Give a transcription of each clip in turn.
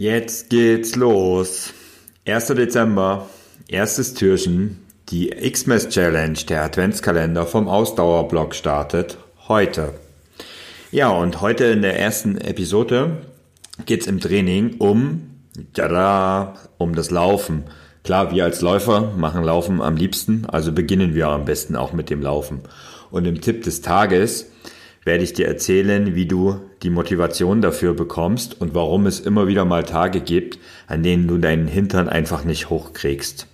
Jetzt geht's los. 1. Dezember, erstes Türchen. Die Xmas Challenge, der Adventskalender vom Ausdauerblock startet heute. Ja, und heute in der ersten Episode geht's im Training um, tada, um das Laufen. Klar, wir als Läufer machen Laufen am liebsten, also beginnen wir am besten auch mit dem Laufen. Und im Tipp des Tages werde ich dir erzählen, wie du die Motivation dafür bekommst und warum es immer wieder mal Tage gibt, an denen du deinen Hintern einfach nicht hochkriegst.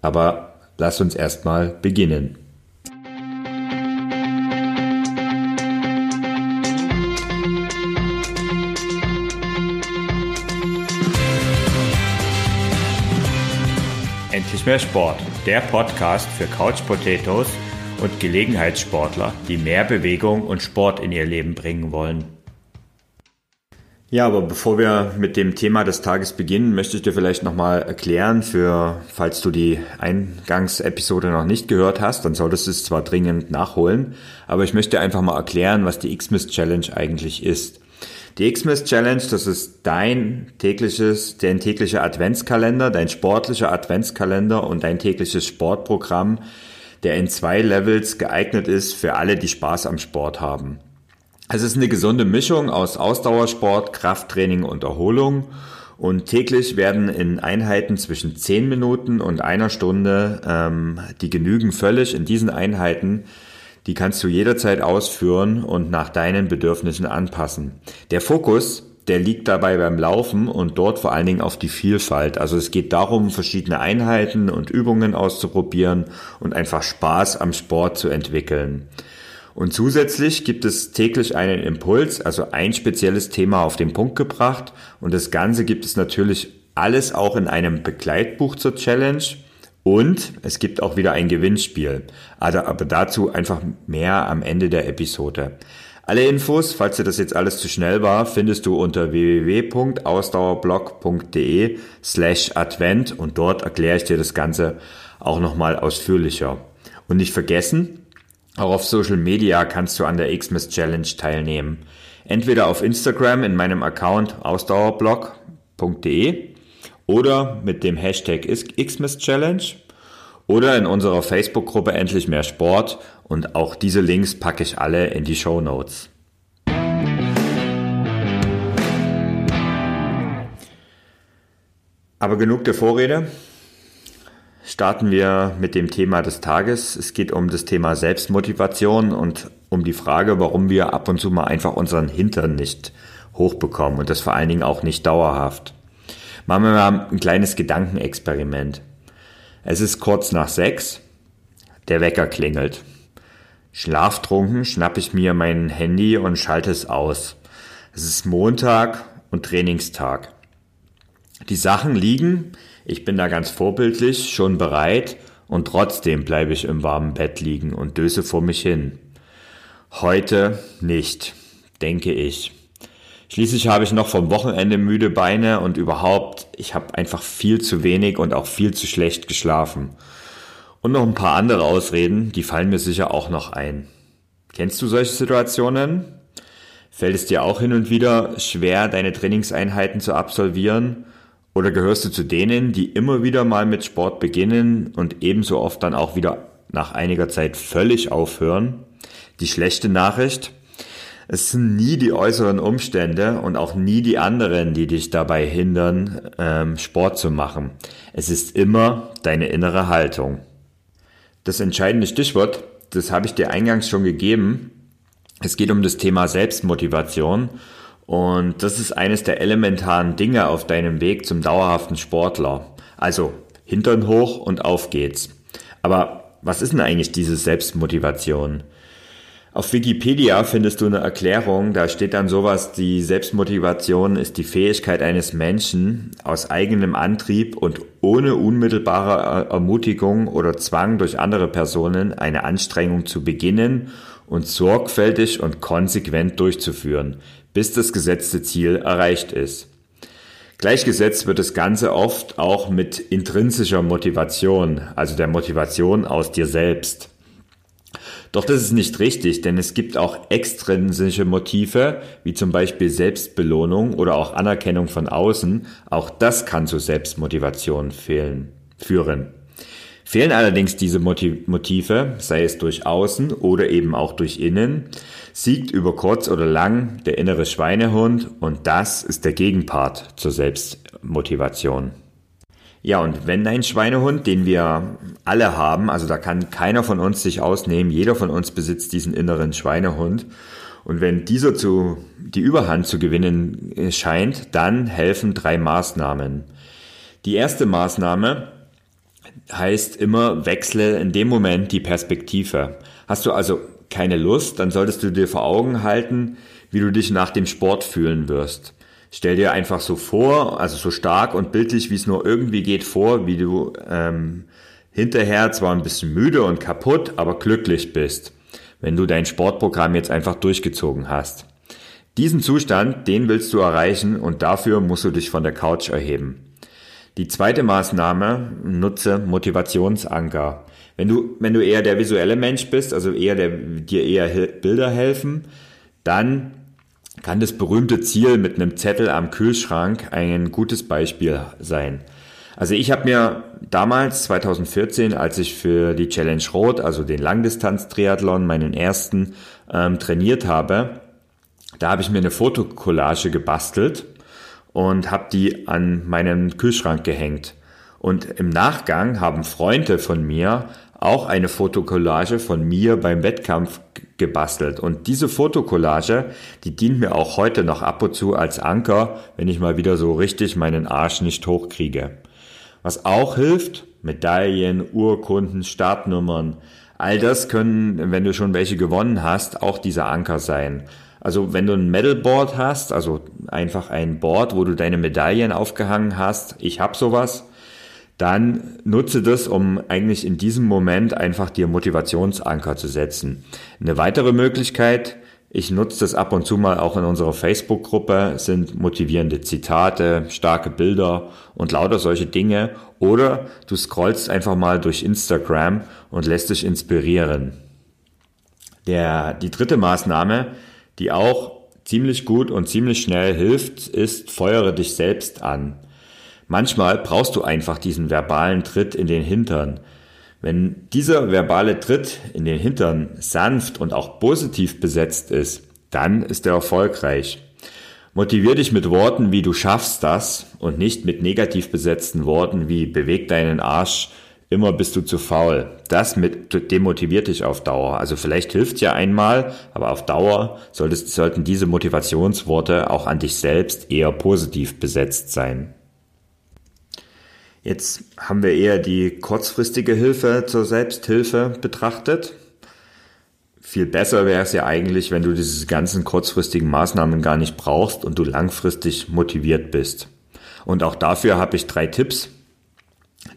Aber lass uns erstmal beginnen. Endlich mehr Sport, der Podcast für Couch Potatoes und Gelegenheitssportler, die mehr Bewegung und Sport in ihr Leben bringen wollen. Ja, aber bevor wir mit dem Thema des Tages beginnen, möchte ich dir vielleicht nochmal erklären, für, falls du die Eingangsepisode noch nicht gehört hast, dann solltest du es zwar dringend nachholen, aber ich möchte einfach mal erklären, was die Xmas Challenge eigentlich ist. Die Xmas Challenge, das ist dein tägliches, dein täglicher Adventskalender, dein sportlicher Adventskalender und dein tägliches Sportprogramm, der in zwei Levels geeignet ist für alle, die Spaß am Sport haben. Es ist eine gesunde Mischung aus Ausdauersport, Krafttraining und Erholung. Und täglich werden in Einheiten zwischen 10 Minuten und einer Stunde, ähm, die genügen völlig in diesen Einheiten, die kannst du jederzeit ausführen und nach deinen Bedürfnissen anpassen. Der Fokus der liegt dabei beim Laufen und dort vor allen Dingen auf die Vielfalt. Also es geht darum, verschiedene Einheiten und Übungen auszuprobieren und einfach Spaß am Sport zu entwickeln. Und zusätzlich gibt es täglich einen Impuls, also ein spezielles Thema auf den Punkt gebracht. Und das Ganze gibt es natürlich alles auch in einem Begleitbuch zur Challenge. Und es gibt auch wieder ein Gewinnspiel. Also, aber dazu einfach mehr am Ende der Episode. Alle Infos, falls dir das jetzt alles zu schnell war, findest du unter www.ausdauerblog.de slash Advent und dort erkläre ich dir das Ganze auch nochmal ausführlicher. Und nicht vergessen, auch auf Social Media kannst du an der Xmas Challenge teilnehmen. Entweder auf Instagram in meinem Account ausdauerblog.de oder mit dem Hashtag Xmas Challenge oder in unserer Facebook-Gruppe Endlich mehr Sport und auch diese Links packe ich alle in die Show Notes. Aber genug der Vorrede. Starten wir mit dem Thema des Tages. Es geht um das Thema Selbstmotivation und um die Frage, warum wir ab und zu mal einfach unseren Hintern nicht hochbekommen und das vor allen Dingen auch nicht dauerhaft. Machen wir mal ein kleines Gedankenexperiment. Es ist kurz nach sechs. Der Wecker klingelt. Schlaftrunken schnappe ich mir mein Handy und schalte es aus. Es ist Montag und Trainingstag. Die Sachen liegen, ich bin da ganz vorbildlich, schon bereit und trotzdem bleibe ich im warmen Bett liegen und döse vor mich hin. Heute nicht, denke ich. Schließlich habe ich noch vom Wochenende müde Beine und überhaupt, ich habe einfach viel zu wenig und auch viel zu schlecht geschlafen. Und noch ein paar andere Ausreden, die fallen mir sicher auch noch ein. Kennst du solche Situationen? Fällt es dir auch hin und wieder schwer, deine Trainingseinheiten zu absolvieren? Oder gehörst du zu denen, die immer wieder mal mit Sport beginnen und ebenso oft dann auch wieder nach einiger Zeit völlig aufhören? Die schlechte Nachricht? Es sind nie die äußeren Umstände und auch nie die anderen, die dich dabei hindern, ähm, Sport zu machen. Es ist immer deine innere Haltung. Das entscheidende Stichwort, das habe ich dir eingangs schon gegeben. Es geht um das Thema Selbstmotivation und das ist eines der elementaren Dinge auf deinem Weg zum dauerhaften Sportler. Also Hintern hoch und auf geht's. Aber was ist denn eigentlich diese Selbstmotivation? Auf Wikipedia findest du eine Erklärung, da steht dann sowas, die Selbstmotivation ist die Fähigkeit eines Menschen, aus eigenem Antrieb und ohne unmittelbare Ermutigung oder Zwang durch andere Personen eine Anstrengung zu beginnen und sorgfältig und konsequent durchzuführen, bis das gesetzte Ziel erreicht ist. Gleichgesetzt wird das Ganze oft auch mit intrinsischer Motivation, also der Motivation aus dir selbst. Doch das ist nicht richtig, denn es gibt auch extrinsische Motive, wie zum Beispiel Selbstbelohnung oder auch Anerkennung von außen. Auch das kann zu Selbstmotivation fehlen, führen. Fehlen allerdings diese Motive, sei es durch außen oder eben auch durch innen, siegt über kurz oder lang der innere Schweinehund und das ist der Gegenpart zur Selbstmotivation. Ja, und wenn ein Schweinehund, den wir alle haben, also da kann keiner von uns sich ausnehmen, jeder von uns besitzt diesen inneren Schweinehund. Und wenn dieser zu, die Überhand zu gewinnen scheint, dann helfen drei Maßnahmen. Die erste Maßnahme heißt immer, wechsle in dem Moment die Perspektive. Hast du also keine Lust, dann solltest du dir vor Augen halten, wie du dich nach dem Sport fühlen wirst. Stell dir einfach so vor, also so stark und bildlich, wie es nur irgendwie geht, vor, wie du ähm, hinterher zwar ein bisschen müde und kaputt, aber glücklich bist, wenn du dein Sportprogramm jetzt einfach durchgezogen hast. Diesen Zustand, den willst du erreichen und dafür musst du dich von der Couch erheben. Die zweite Maßnahme, nutze Motivationsanker. Wenn du, wenn du eher der visuelle Mensch bist, also eher der, dir eher Bilder helfen, dann kann das berühmte Ziel mit einem Zettel am Kühlschrank ein gutes Beispiel sein. Also ich habe mir damals 2014, als ich für die Challenge Rot, also den Langdistanz-Triathlon, meinen ersten ähm, trainiert habe, da habe ich mir eine Fotokollage gebastelt und habe die an meinen Kühlschrank gehängt. Und im Nachgang haben Freunde von mir auch eine Fotokollage von mir beim Wettkampf gebastelt. Und diese Fotokollage, die dient mir auch heute noch ab und zu als Anker, wenn ich mal wieder so richtig meinen Arsch nicht hochkriege. Was auch hilft, Medaillen, Urkunden, Startnummern, all das können, wenn du schon welche gewonnen hast, auch dieser Anker sein. Also wenn du ein Medalboard hast, also einfach ein Board, wo du deine Medaillen aufgehangen hast, ich habe sowas, dann nutze das, um eigentlich in diesem Moment einfach dir Motivationsanker zu setzen. Eine weitere Möglichkeit, ich nutze das ab und zu mal auch in unserer Facebook-Gruppe, sind motivierende Zitate, starke Bilder und lauter solche Dinge. Oder du scrollst einfach mal durch Instagram und lässt dich inspirieren. Der, die dritte Maßnahme die auch ziemlich gut und ziemlich schnell hilft, ist, feuere dich selbst an. Manchmal brauchst du einfach diesen verbalen Tritt in den Hintern. Wenn dieser verbale Tritt in den Hintern sanft und auch positiv besetzt ist, dann ist er erfolgreich. Motivier dich mit Worten wie du schaffst das und nicht mit negativ besetzten Worten wie beweg deinen Arsch, immer bist du zu faul. Das mit, demotiviert dich auf Dauer. Also vielleicht hilft ja einmal, aber auf Dauer solltest, sollten diese Motivationsworte auch an dich selbst eher positiv besetzt sein. Jetzt haben wir eher die kurzfristige Hilfe zur Selbsthilfe betrachtet. Viel besser wäre es ja eigentlich, wenn du diese ganzen kurzfristigen Maßnahmen gar nicht brauchst und du langfristig motiviert bist. Und auch dafür habe ich drei Tipps,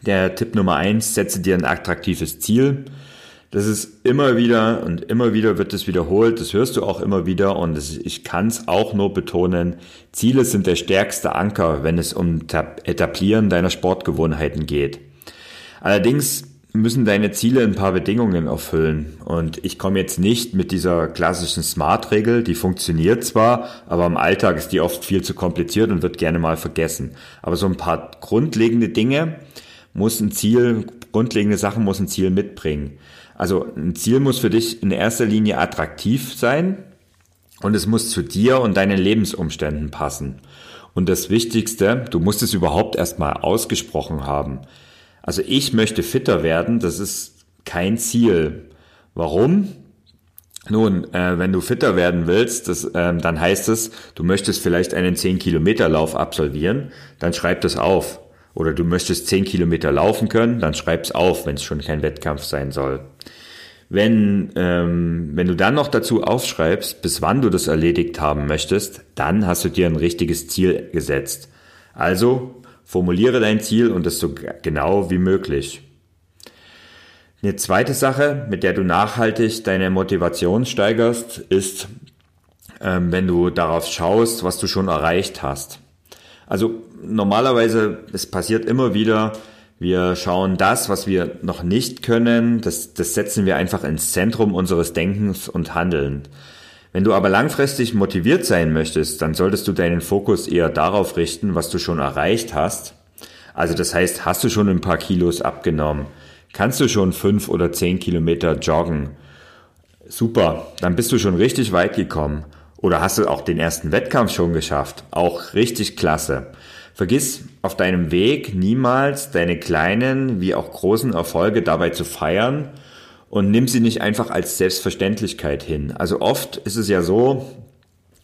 der Tipp Nummer eins, setze dir ein attraktives Ziel. Das ist immer wieder und immer wieder wird es wiederholt. Das hörst du auch immer wieder und ich kann es auch nur betonen. Ziele sind der stärkste Anker, wenn es um Etablieren deiner Sportgewohnheiten geht. Allerdings müssen deine Ziele ein paar Bedingungen erfüllen. Und ich komme jetzt nicht mit dieser klassischen Smart-Regel, die funktioniert zwar, aber im Alltag ist die oft viel zu kompliziert und wird gerne mal vergessen. Aber so ein paar grundlegende Dinge, muss ein Ziel, grundlegende Sachen muss ein Ziel mitbringen. Also ein Ziel muss für dich in erster Linie attraktiv sein und es muss zu dir und deinen Lebensumständen passen. Und das Wichtigste, du musst es überhaupt erstmal ausgesprochen haben. Also ich möchte fitter werden, das ist kein Ziel. Warum? Nun, äh, wenn du fitter werden willst, das, ähm, dann heißt es, du möchtest vielleicht einen 10-Kilometer-Lauf absolvieren, dann schreib das auf. Oder du möchtest 10 Kilometer laufen können, dann schreib's auf, wenn es schon kein Wettkampf sein soll. Wenn, ähm, wenn du dann noch dazu aufschreibst, bis wann du das erledigt haben möchtest, dann hast du dir ein richtiges Ziel gesetzt. Also formuliere dein Ziel und das so genau wie möglich. Eine zweite Sache, mit der du nachhaltig deine Motivation steigerst, ist, ähm, wenn du darauf schaust, was du schon erreicht hast. Also normalerweise, es passiert immer wieder, Wir schauen das, was wir noch nicht können, das, das setzen wir einfach ins Zentrum unseres Denkens und Handeln. Wenn du aber langfristig motiviert sein möchtest, dann solltest du deinen Fokus eher darauf richten, was du schon erreicht hast. Also das heißt, hast du schon ein paar Kilos abgenommen? Kannst du schon fünf oder zehn Kilometer joggen? Super, dann bist du schon richtig weit gekommen. Oder hast du auch den ersten Wettkampf schon geschafft? Auch richtig klasse. Vergiss auf deinem Weg niemals deine kleinen wie auch großen Erfolge dabei zu feiern und nimm sie nicht einfach als Selbstverständlichkeit hin. Also oft ist es ja so,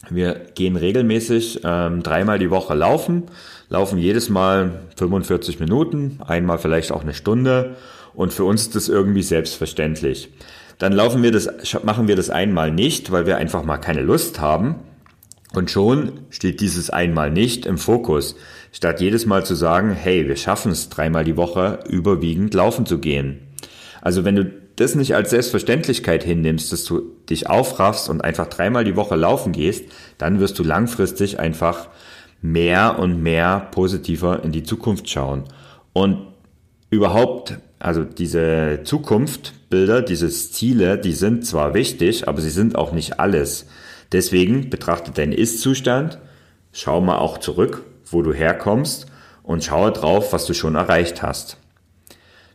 wir gehen regelmäßig ähm, dreimal die Woche laufen, laufen jedes Mal 45 Minuten, einmal vielleicht auch eine Stunde und für uns ist das irgendwie selbstverständlich. Dann laufen wir das, machen wir das einmal nicht, weil wir einfach mal keine Lust haben. Und schon steht dieses einmal nicht im Fokus, statt jedes Mal zu sagen, hey, wir schaffen es dreimal die Woche überwiegend laufen zu gehen. Also wenn du das nicht als Selbstverständlichkeit hinnimmst, dass du dich aufraffst und einfach dreimal die Woche laufen gehst, dann wirst du langfristig einfach mehr und mehr positiver in die Zukunft schauen. Und überhaupt, also diese Zukunftbilder, diese Ziele, die sind zwar wichtig, aber sie sind auch nicht alles. Deswegen betrachte deinen Ist-Zustand, schau mal auch zurück, wo du herkommst und schaue drauf, was du schon erreicht hast.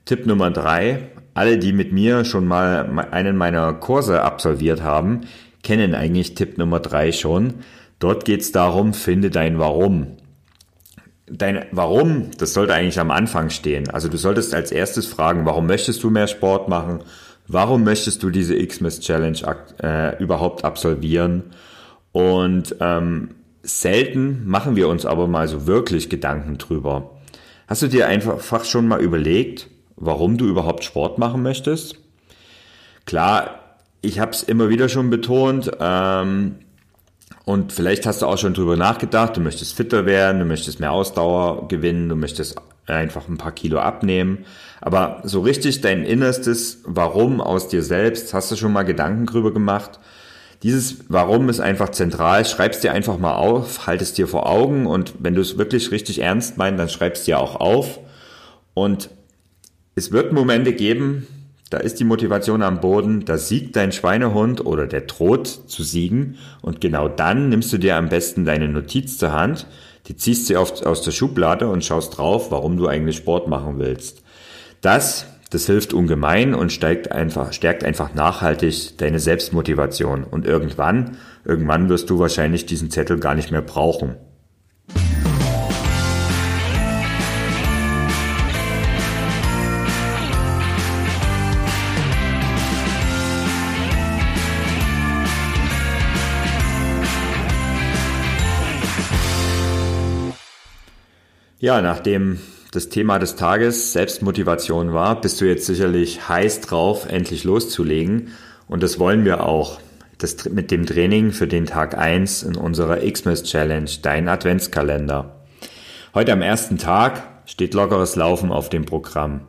Tipp Nummer drei. Alle, die mit mir schon mal einen meiner Kurse absolviert haben, kennen eigentlich Tipp Nummer drei schon. Dort geht es darum, finde dein Warum. Dein Warum, das sollte eigentlich am Anfang stehen. Also du solltest als erstes fragen, warum möchtest du mehr Sport machen? Warum möchtest du diese Xmas Challenge äh, überhaupt absolvieren? Und ähm, selten machen wir uns aber mal so wirklich Gedanken drüber. Hast du dir einfach schon mal überlegt, warum du überhaupt Sport machen möchtest? Klar, ich habe es immer wieder schon betont. Ähm, und vielleicht hast du auch schon drüber nachgedacht, du möchtest fitter werden, du möchtest mehr Ausdauer gewinnen, du möchtest einfach ein paar Kilo abnehmen. Aber so richtig dein Innerstes Warum aus dir selbst, hast du schon mal Gedanken drüber gemacht? Dieses Warum ist einfach zentral. Schreib's dir einfach mal auf, halt es dir vor Augen und wenn du es wirklich richtig ernst meinst, dann schreib's dir auch auf. Und es wird Momente geben, da ist die Motivation am Boden, da siegt dein Schweinehund oder der droht zu siegen und genau dann nimmst du dir am besten deine Notiz zur Hand, die ziehst auf, aus der Schublade und schaust drauf, warum du eigentlich Sport machen willst. Das, das hilft ungemein und steigt einfach, stärkt einfach nachhaltig deine Selbstmotivation und irgendwann, irgendwann wirst du wahrscheinlich diesen Zettel gar nicht mehr brauchen. Ja, nachdem das Thema des Tages Selbstmotivation war, bist du jetzt sicherlich heiß drauf, endlich loszulegen. Und das wollen wir auch. Das mit dem Training für den Tag eins in unserer Xmas Challenge, dein Adventskalender. Heute am ersten Tag steht lockeres Laufen auf dem Programm.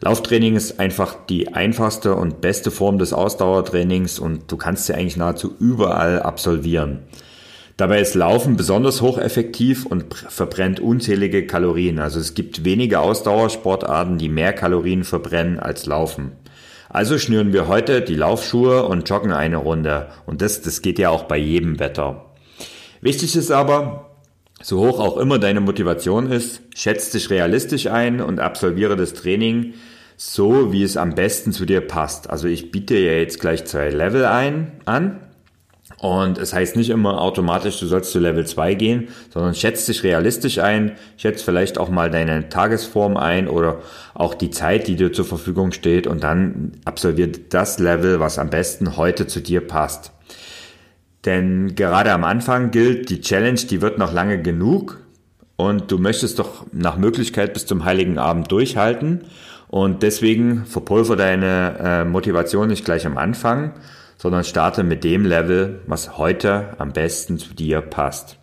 Lauftraining ist einfach die einfachste und beste Form des Ausdauertrainings und du kannst sie eigentlich nahezu überall absolvieren. Dabei ist Laufen besonders hocheffektiv und verbrennt unzählige Kalorien. Also es gibt wenige Ausdauersportarten, die mehr Kalorien verbrennen als Laufen. Also schnüren wir heute die Laufschuhe und joggen eine Runde. Und das, das geht ja auch bei jedem Wetter. Wichtig ist aber, so hoch auch immer deine Motivation ist, schätz dich realistisch ein und absolviere das Training so, wie es am besten zu dir passt. Also ich biete ja jetzt gleich zwei Level ein, an. Und es heißt nicht immer automatisch, du sollst zu Level 2 gehen, sondern schätzt dich realistisch ein, schätzt vielleicht auch mal deine Tagesform ein oder auch die Zeit, die dir zur Verfügung steht und dann absolviert das Level, was am besten heute zu dir passt. Denn gerade am Anfang gilt, die Challenge, die wird noch lange genug und du möchtest doch nach Möglichkeit bis zum Heiligen Abend durchhalten und deswegen verpulver deine äh, Motivation nicht gleich am Anfang, sondern starte mit dem Level, was heute am besten zu dir passt.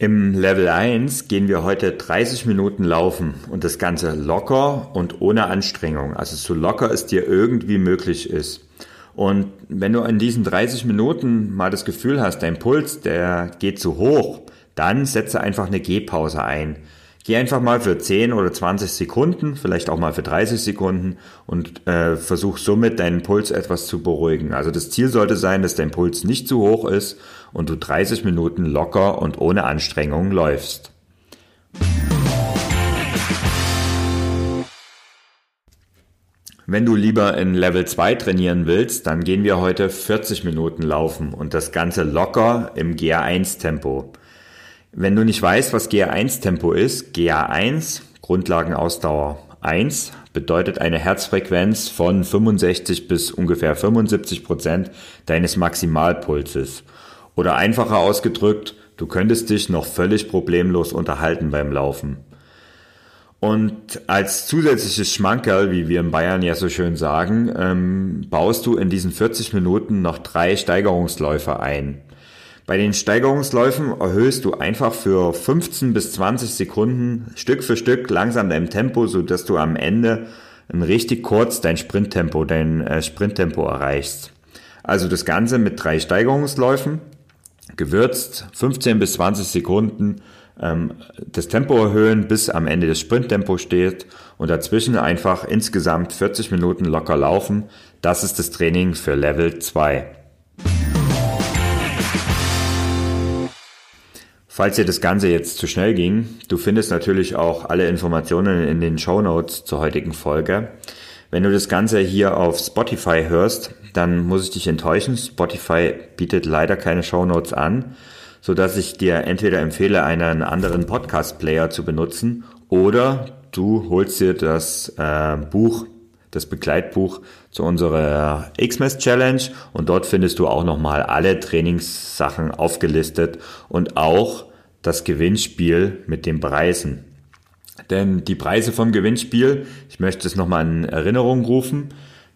Im Level 1 gehen wir heute 30 Minuten laufen und das Ganze locker und ohne Anstrengung. Also so locker es dir irgendwie möglich ist. Und wenn du in diesen 30 Minuten mal das Gefühl hast, dein Puls, der geht zu hoch, dann setze einfach eine Gehpause ein. Geh einfach mal für 10 oder 20 Sekunden, vielleicht auch mal für 30 Sekunden und äh, versuch somit deinen Puls etwas zu beruhigen. Also das Ziel sollte sein, dass dein Puls nicht zu hoch ist und du 30 Minuten locker und ohne Anstrengung läufst. Wenn du lieber in Level 2 trainieren willst, dann gehen wir heute 40 Minuten laufen und das Ganze locker im GA1 Tempo. Wenn du nicht weißt, was GA1-Tempo ist, GA1, Grundlagenausdauer 1, bedeutet eine Herzfrequenz von 65 bis ungefähr 75 Prozent deines Maximalpulses. Oder einfacher ausgedrückt, du könntest dich noch völlig problemlos unterhalten beim Laufen. Und als zusätzliches Schmankerl, wie wir in Bayern ja so schön sagen, ähm, baust du in diesen 40 Minuten noch drei Steigerungsläufe ein. Bei den Steigerungsläufen erhöhst du einfach für 15 bis 20 Sekunden Stück für Stück langsam dein Tempo, so dass du am Ende richtig kurz dein Sprinttempo, dein äh, Sprinttempo erreichst. Also das Ganze mit drei Steigerungsläufen, gewürzt, 15 bis 20 Sekunden ähm, das Tempo erhöhen, bis am Ende das Sprinttempo steht und dazwischen einfach insgesamt 40 Minuten locker laufen. Das ist das Training für Level 2. Falls dir das Ganze jetzt zu schnell ging, du findest natürlich auch alle Informationen in den Show Notes zur heutigen Folge. Wenn du das Ganze hier auf Spotify hörst, dann muss ich dich enttäuschen. Spotify bietet leider keine Show Notes an, so dass ich dir entweder empfehle, einen anderen Podcast-Player zu benutzen oder du holst dir das äh, Buch, das Begleitbuch zu unserer Xmas Challenge und dort findest du auch nochmal alle Trainingssachen aufgelistet und auch das Gewinnspiel mit den Preisen. Denn die Preise vom Gewinnspiel, ich möchte es nochmal in Erinnerung rufen.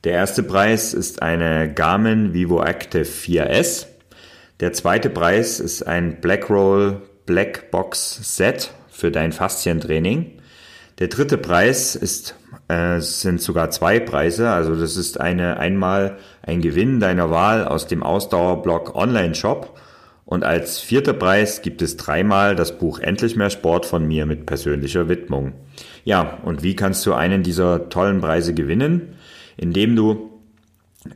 Der erste Preis ist eine Garmin Vivo Active 4S. Der zweite Preis ist ein Blackroll Black Box Set für dein Faszientraining. Der dritte Preis ist, äh, sind sogar zwei Preise. Also das ist eine einmal ein Gewinn deiner Wahl aus dem Ausdauerblock Online Shop. Und als vierter Preis gibt es dreimal das Buch Endlich mehr Sport von mir mit persönlicher Widmung. Ja, und wie kannst du einen dieser tollen Preise gewinnen? Indem du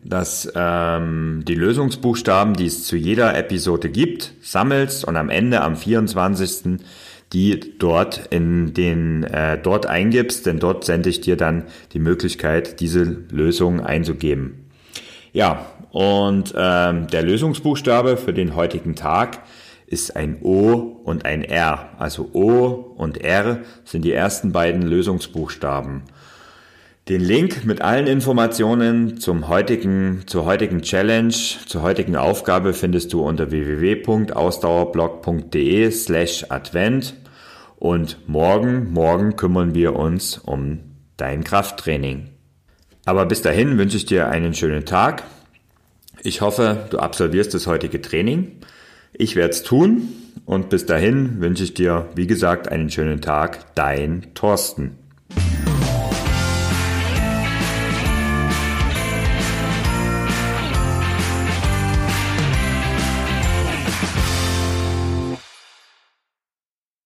das, ähm, die Lösungsbuchstaben, die es zu jeder Episode gibt, sammelst und am Ende am 24 die dort in den äh, dort eingibst, denn dort sende ich dir dann die Möglichkeit, diese Lösung einzugeben. Ja, und ähm, der Lösungsbuchstabe für den heutigen Tag ist ein O und ein R. Also O und R sind die ersten beiden Lösungsbuchstaben. Den Link mit allen Informationen zum heutigen, zur heutigen Challenge, zur heutigen Aufgabe findest du unter www.ausdauerblog.de slash Advent. Und morgen, morgen kümmern wir uns um dein Krafttraining. Aber bis dahin wünsche ich dir einen schönen Tag. Ich hoffe, du absolvierst das heutige Training. Ich werde es tun und bis dahin wünsche ich dir, wie gesagt, einen schönen Tag. Dein Thorsten.